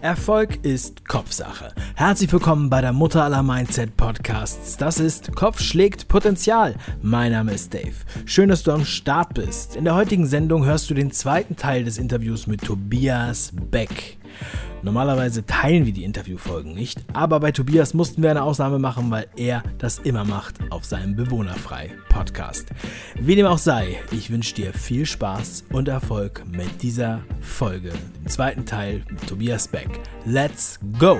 Erfolg ist Kopfsache. Herzlich willkommen bei der Mutter aller Mindset Podcasts. Das ist Kopf schlägt Potenzial. Mein Name ist Dave. Schön, dass du am Start bist. In der heutigen Sendung hörst du den zweiten Teil des Interviews mit Tobias Beck. Normalerweise teilen wir die Interviewfolgen nicht, aber bei Tobias mussten wir eine Ausnahme machen, weil er das immer macht auf seinem Bewohnerfrei Podcast. Wie dem auch sei, ich wünsche dir viel Spaß und Erfolg mit dieser Folge, dem zweiten Teil mit Tobias Beck. Let's go!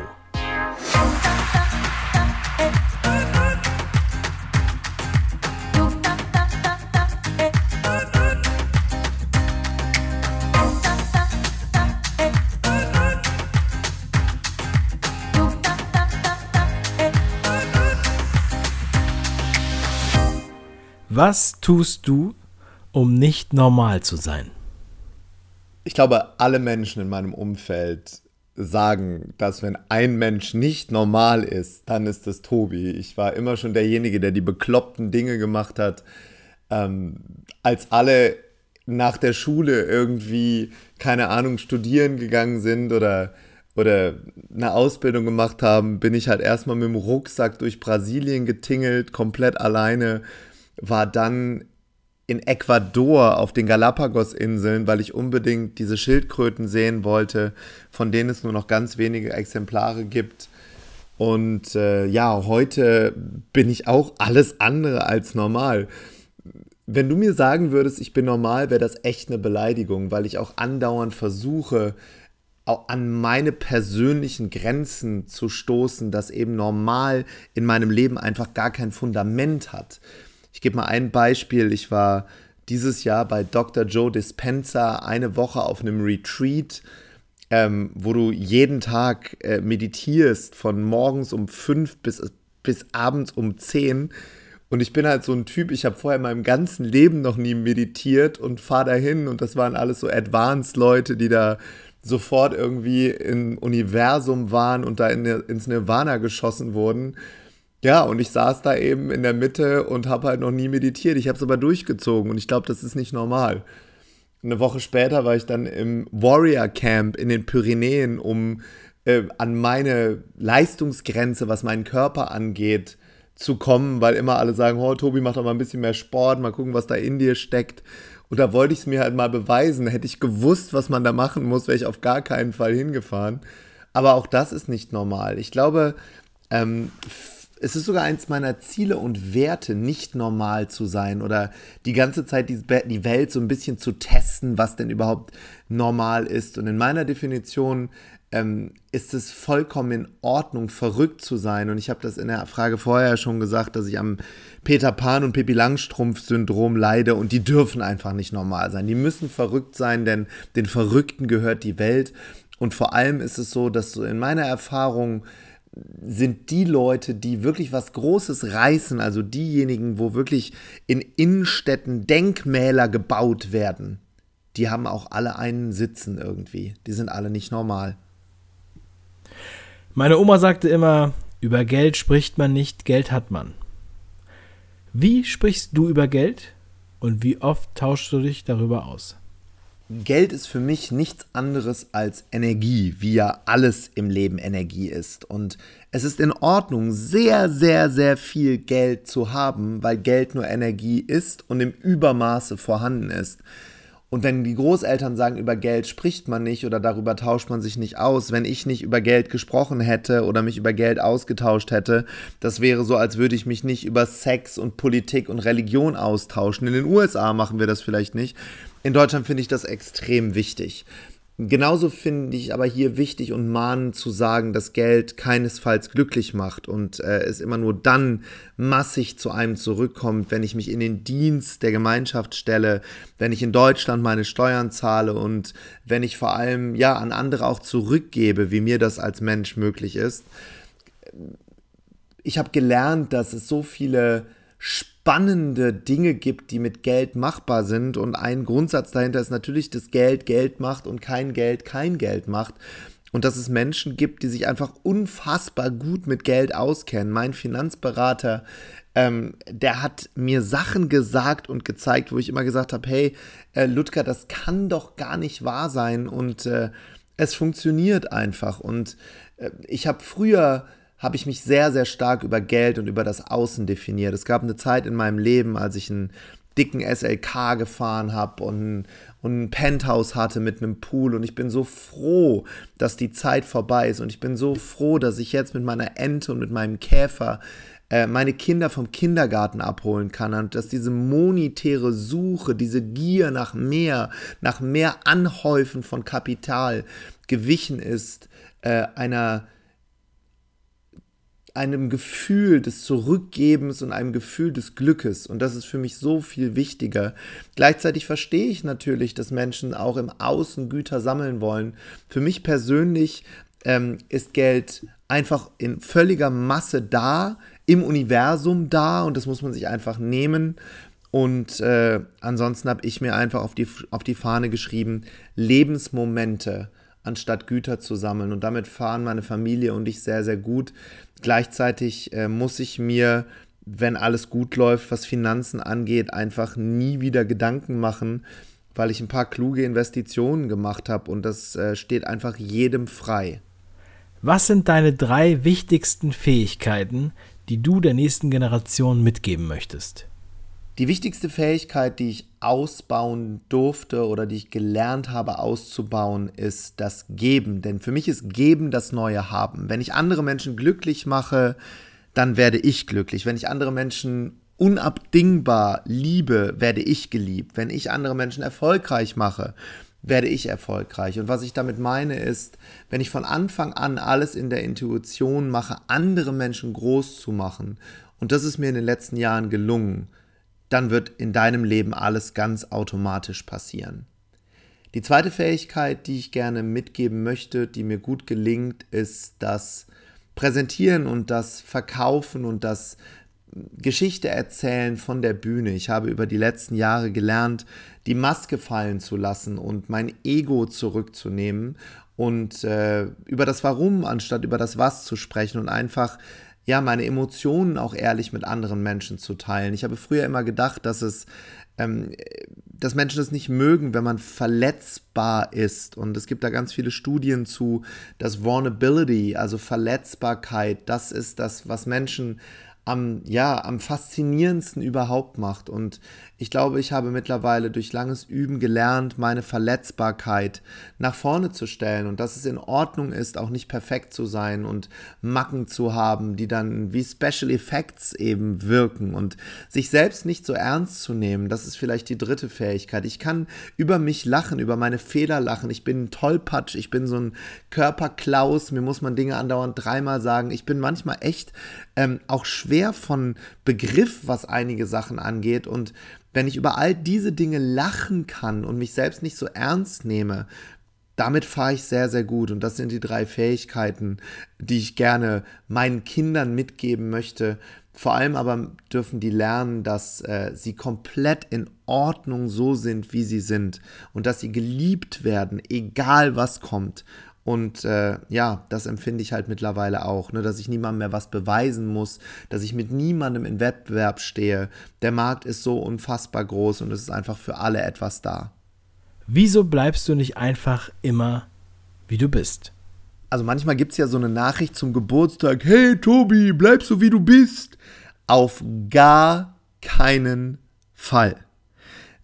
Was tust du, um nicht normal zu sein? Ich glaube, alle Menschen in meinem Umfeld sagen, dass wenn ein Mensch nicht normal ist, dann ist es Tobi. Ich war immer schon derjenige, der die bekloppten Dinge gemacht hat. Ähm, als alle nach der Schule irgendwie, keine Ahnung, studieren gegangen sind oder, oder eine Ausbildung gemacht haben, bin ich halt erstmal mit dem Rucksack durch Brasilien getingelt, komplett alleine war dann in Ecuador auf den Galapagos-Inseln, weil ich unbedingt diese Schildkröten sehen wollte, von denen es nur noch ganz wenige Exemplare gibt. Und äh, ja, heute bin ich auch alles andere als normal. Wenn du mir sagen würdest, ich bin normal, wäre das echt eine Beleidigung, weil ich auch andauernd versuche, an meine persönlichen Grenzen zu stoßen, dass eben normal in meinem Leben einfach gar kein Fundament hat. Ich gebe mal ein Beispiel. Ich war dieses Jahr bei Dr. Joe Dispenza eine Woche auf einem Retreat, ähm, wo du jeden Tag äh, meditierst, von morgens um fünf bis, bis abends um zehn. Und ich bin halt so ein Typ, ich habe vorher in meinem ganzen Leben noch nie meditiert und fahre dahin und das waren alles so Advanced-Leute, die da sofort irgendwie im Universum waren und da in, ins Nirvana geschossen wurden. Ja, und ich saß da eben in der Mitte und habe halt noch nie meditiert. Ich habe es aber durchgezogen und ich glaube, das ist nicht normal. Eine Woche später war ich dann im Warrior Camp in den Pyrenäen, um äh, an meine Leistungsgrenze, was meinen Körper angeht, zu kommen, weil immer alle sagen, oh, Tobi, mach doch mal ein bisschen mehr Sport, mal gucken, was da in dir steckt. Und da wollte ich es mir halt mal beweisen. Hätte ich gewusst, was man da machen muss, wäre ich auf gar keinen Fall hingefahren. Aber auch das ist nicht normal. Ich glaube, ähm, es ist sogar eins meiner Ziele und Werte, nicht normal zu sein oder die ganze Zeit die, die Welt so ein bisschen zu testen, was denn überhaupt normal ist. Und in meiner Definition ähm, ist es vollkommen in Ordnung, verrückt zu sein. Und ich habe das in der Frage vorher schon gesagt, dass ich am Peter Pan und Pippi Langstrumpf-Syndrom leide und die dürfen einfach nicht normal sein. Die müssen verrückt sein, denn den Verrückten gehört die Welt. Und vor allem ist es so, dass so in meiner Erfahrung sind die Leute, die wirklich was Großes reißen, also diejenigen, wo wirklich in Innenstädten Denkmäler gebaut werden, die haben auch alle einen Sitzen irgendwie. Die sind alle nicht normal. Meine Oma sagte immer, über Geld spricht man nicht, Geld hat man. Wie sprichst du über Geld und wie oft tauschst du dich darüber aus? Geld ist für mich nichts anderes als Energie, wie ja alles im Leben Energie ist. Und es ist in Ordnung, sehr, sehr, sehr viel Geld zu haben, weil Geld nur Energie ist und im Übermaße vorhanden ist. Und wenn die Großeltern sagen, über Geld spricht man nicht oder darüber tauscht man sich nicht aus, wenn ich nicht über Geld gesprochen hätte oder mich über Geld ausgetauscht hätte, das wäre so, als würde ich mich nicht über Sex und Politik und Religion austauschen. In den USA machen wir das vielleicht nicht, in Deutschland finde ich das extrem wichtig. Genauso finde ich aber hier wichtig und mahnend zu sagen, dass Geld keinesfalls glücklich macht und äh, es immer nur dann massig zu einem zurückkommt, wenn ich mich in den Dienst der Gemeinschaft stelle, wenn ich in Deutschland meine Steuern zahle und wenn ich vor allem ja an andere auch zurückgebe, wie mir das als Mensch möglich ist. Ich habe gelernt, dass es so viele spannende Dinge gibt, die mit Geld machbar sind. Und ein Grundsatz dahinter ist natürlich, dass Geld Geld macht und kein Geld kein Geld macht. Und dass es Menschen gibt, die sich einfach unfassbar gut mit Geld auskennen. Mein Finanzberater, ähm, der hat mir Sachen gesagt und gezeigt, wo ich immer gesagt habe, hey, äh, Ludger, das kann doch gar nicht wahr sein. Und äh, es funktioniert einfach. Und äh, ich habe früher habe ich mich sehr, sehr stark über Geld und über das Außen definiert. Es gab eine Zeit in meinem Leben, als ich einen dicken SLK gefahren habe und, und ein Penthouse hatte mit einem Pool. Und ich bin so froh, dass die Zeit vorbei ist. Und ich bin so froh, dass ich jetzt mit meiner Ente und mit meinem Käfer äh, meine Kinder vom Kindergarten abholen kann und dass diese monetäre Suche, diese Gier nach mehr, nach mehr Anhäufen von Kapital gewichen ist äh, einer einem Gefühl des Zurückgebens und einem Gefühl des Glückes. Und das ist für mich so viel wichtiger. Gleichzeitig verstehe ich natürlich, dass Menschen auch im Außen Güter sammeln wollen. Für mich persönlich ähm, ist Geld einfach in völliger Masse da, im Universum da und das muss man sich einfach nehmen. Und äh, ansonsten habe ich mir einfach auf die, auf die Fahne geschrieben, Lebensmomente anstatt Güter zu sammeln. Und damit fahren meine Familie und ich sehr, sehr gut. Gleichzeitig äh, muss ich mir, wenn alles gut läuft, was Finanzen angeht, einfach nie wieder Gedanken machen, weil ich ein paar kluge Investitionen gemacht habe und das äh, steht einfach jedem frei. Was sind deine drei wichtigsten Fähigkeiten, die du der nächsten Generation mitgeben möchtest? Die wichtigste Fähigkeit, die ich ausbauen durfte oder die ich gelernt habe auszubauen, ist das Geben. Denn für mich ist Geben das neue Haben. Wenn ich andere Menschen glücklich mache, dann werde ich glücklich. Wenn ich andere Menschen unabdingbar liebe, werde ich geliebt. Wenn ich andere Menschen erfolgreich mache, werde ich erfolgreich. Und was ich damit meine ist, wenn ich von Anfang an alles in der Intuition mache, andere Menschen groß zu machen, und das ist mir in den letzten Jahren gelungen, dann wird in deinem Leben alles ganz automatisch passieren. Die zweite Fähigkeit, die ich gerne mitgeben möchte, die mir gut gelingt, ist das Präsentieren und das Verkaufen und das Geschichte erzählen von der Bühne. Ich habe über die letzten Jahre gelernt, die Maske fallen zu lassen und mein Ego zurückzunehmen und äh, über das Warum anstatt über das Was zu sprechen und einfach ja, meine Emotionen auch ehrlich mit anderen Menschen zu teilen. Ich habe früher immer gedacht, dass es, ähm, dass Menschen es nicht mögen, wenn man verletzbar ist. Und es gibt da ganz viele Studien zu, dass Vulnerability, also Verletzbarkeit, das ist das, was Menschen am, ja, am faszinierendsten überhaupt macht. Und ich glaube, ich habe mittlerweile durch langes Üben gelernt, meine Verletzbarkeit nach vorne zu stellen und dass es in Ordnung ist, auch nicht perfekt zu sein und Macken zu haben, die dann wie Special Effects eben wirken und sich selbst nicht so ernst zu nehmen. Das ist vielleicht die dritte Fähigkeit. Ich kann über mich lachen, über meine Fehler lachen. Ich bin ein Tollpatsch, ich bin so ein Körperklaus. Mir muss man Dinge andauernd dreimal sagen. Ich bin manchmal echt ähm, auch schwer von Begriff, was einige Sachen angeht und wenn ich über all diese Dinge lachen kann und mich selbst nicht so ernst nehme, damit fahre ich sehr, sehr gut. Und das sind die drei Fähigkeiten, die ich gerne meinen Kindern mitgeben möchte. Vor allem aber dürfen die lernen, dass äh, sie komplett in Ordnung so sind, wie sie sind. Und dass sie geliebt werden, egal was kommt. Und äh, ja, das empfinde ich halt mittlerweile auch, ne, dass ich niemandem mehr was beweisen muss, dass ich mit niemandem in Wettbewerb stehe. Der Markt ist so unfassbar groß und es ist einfach für alle etwas da. Wieso bleibst du nicht einfach immer, wie du bist? Also manchmal gibt es ja so eine Nachricht zum Geburtstag, hey Tobi, bleib so wie du bist. Auf gar keinen Fall.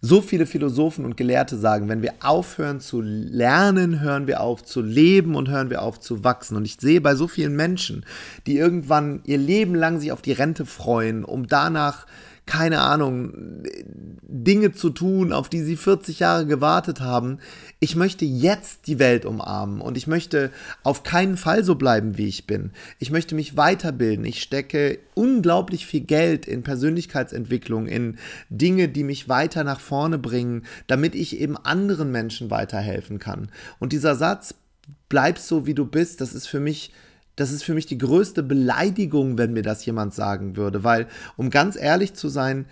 So viele Philosophen und Gelehrte sagen, wenn wir aufhören zu lernen, hören wir auf zu leben und hören wir auf zu wachsen. Und ich sehe bei so vielen Menschen, die irgendwann ihr Leben lang sich auf die Rente freuen, um danach keine Ahnung, Dinge zu tun, auf die sie 40 Jahre gewartet haben. Ich möchte jetzt die Welt umarmen und ich möchte auf keinen Fall so bleiben, wie ich bin. Ich möchte mich weiterbilden. Ich stecke unglaublich viel Geld in Persönlichkeitsentwicklung, in Dinge, die mich weiter nach vorne bringen, damit ich eben anderen Menschen weiterhelfen kann. Und dieser Satz, bleib so, wie du bist, das ist für mich das ist für mich die größte Beleidigung, wenn mir das jemand sagen würde, weil, um ganz ehrlich zu sein,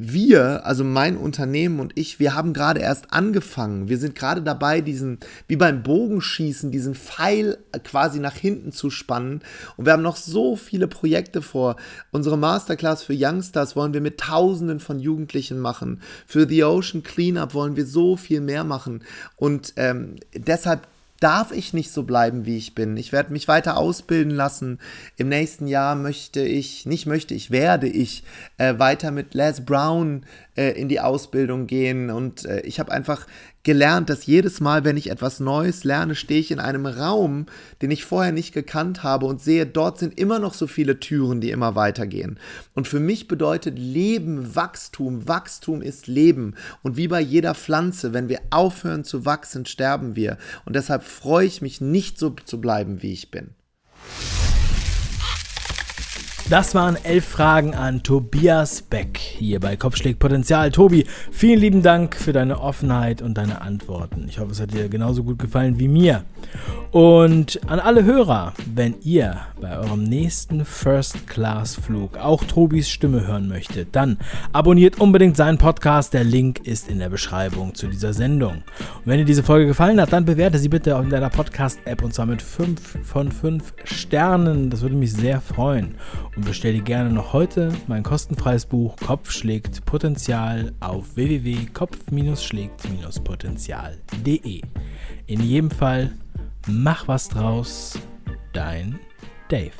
wir, also mein Unternehmen und ich, wir haben gerade erst angefangen. Wir sind gerade dabei, diesen, wie beim Bogenschießen, diesen Pfeil quasi nach hinten zu spannen. Und wir haben noch so viele Projekte vor. Unsere Masterclass für Youngsters wollen wir mit Tausenden von Jugendlichen machen. Für The Ocean Cleanup wollen wir so viel mehr machen. Und ähm, deshalb darf ich nicht so bleiben, wie ich bin. Ich werde mich weiter ausbilden lassen. Im nächsten Jahr möchte ich, nicht möchte ich, werde ich äh, weiter mit Les Brown äh, in die Ausbildung gehen. Und äh, ich habe einfach gelernt, dass jedes Mal, wenn ich etwas Neues lerne, stehe ich in einem Raum, den ich vorher nicht gekannt habe und sehe, dort sind immer noch so viele Türen, die immer weitergehen. Und für mich bedeutet Leben Wachstum. Wachstum ist Leben. Und wie bei jeder Pflanze, wenn wir aufhören zu wachsen, sterben wir. Und deshalb freue ich mich nicht so zu bleiben, wie ich bin. Das waren elf Fragen an Tobias Beck hier bei Kopfschläg Potenzial. Tobi, vielen lieben Dank für deine Offenheit und deine Antworten. Ich hoffe, es hat dir genauso gut gefallen wie mir. Und an alle Hörer, wenn ihr bei eurem nächsten First-Class-Flug auch Tobis Stimme hören möchtet, dann abonniert unbedingt seinen Podcast. Der Link ist in der Beschreibung zu dieser Sendung. Und wenn dir diese Folge gefallen hat, dann bewerte sie bitte in deiner Podcast-App und zwar mit 5 von 5 Sternen. Das würde mich sehr freuen. Und bestell dir gerne noch heute mein kostenfreies Buch Kopf schlägt Potenzial auf www.kopf-schlägt-potenzial.de. In jedem Fall Mach was draus, dein Dave.